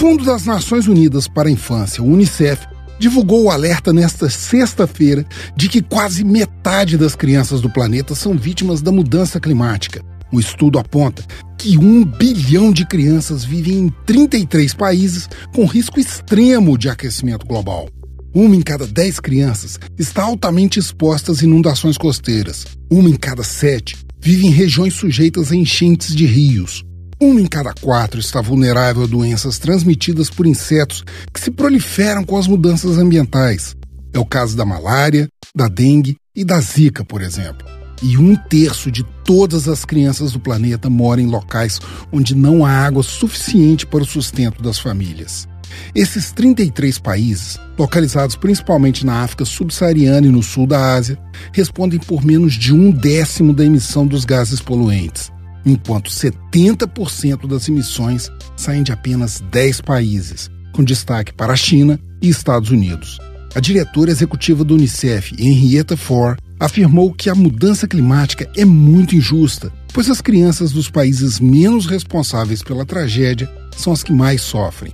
Fundo das Nações Unidas para a Infância, o UNICEF, divulgou o alerta nesta sexta-feira de que quase metade das crianças do planeta são vítimas da mudança climática. O estudo aponta que um bilhão de crianças vivem em 33 países com risco extremo de aquecimento global. Uma em cada dez crianças está altamente exposta às inundações costeiras. Uma em cada sete vive em regiões sujeitas a enchentes de rios. Uma em cada quatro está vulnerável a doenças transmitidas por insetos que se proliferam com as mudanças ambientais. É o caso da malária, da dengue e da zika, por exemplo. E um terço de todas as crianças do planeta moram em locais onde não há água suficiente para o sustento das famílias. Esses 33 países, localizados principalmente na África subsaariana e no sul da Ásia, respondem por menos de um décimo da emissão dos gases poluentes enquanto 70% das emissões saem de apenas 10 países, com destaque para a China e Estados Unidos. A diretora executiva do Unicef, Henrietta Ford, afirmou que a mudança climática é muito injusta, pois as crianças dos países menos responsáveis pela tragédia são as que mais sofrem.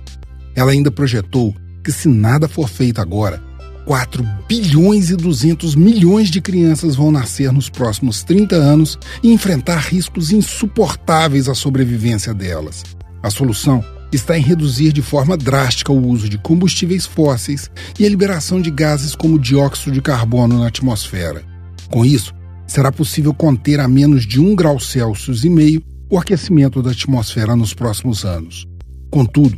Ela ainda projetou que, se nada for feito agora, 4 bilhões e 200 milhões de crianças vão nascer nos próximos 30 anos e enfrentar riscos insuportáveis à sobrevivência delas. A solução está em reduzir de forma drástica o uso de combustíveis fósseis e a liberação de gases como dióxido de carbono na atmosfera. Com isso, será possível conter a menos de 1 grau Celsius e meio o aquecimento da atmosfera nos próximos anos. Contudo,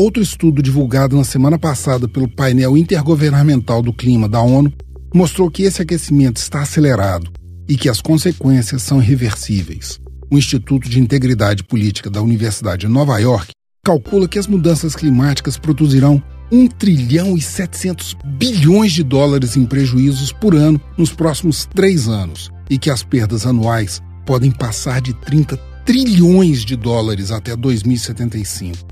Outro estudo divulgado na semana passada pelo painel intergovernamental do clima da ONU mostrou que esse aquecimento está acelerado e que as consequências são irreversíveis. O Instituto de Integridade Política da Universidade de Nova York calcula que as mudanças climáticas produzirão 1 trilhão e 700 bilhões de dólares em prejuízos por ano nos próximos três anos e que as perdas anuais podem passar de 30 trilhões de dólares até 2075.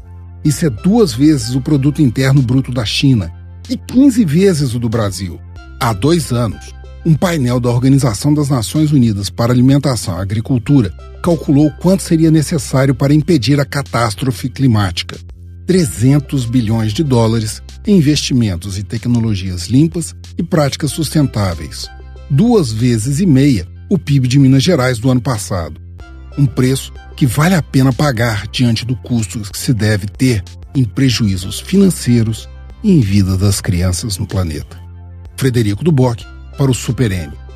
Isso é duas vezes o produto interno bruto da China e 15 vezes o do Brasil. Há dois anos, um painel da Organização das Nações Unidas para Alimentação e Agricultura calculou quanto seria necessário para impedir a catástrofe climática. 300 bilhões de dólares em investimentos em tecnologias limpas e práticas sustentáveis. Duas vezes e meia o PIB de Minas Gerais do ano passado. Um preço que vale a pena pagar diante do custo que se deve ter em prejuízos financeiros e em vida das crianças no planeta. Frederico Duboc para o Super N.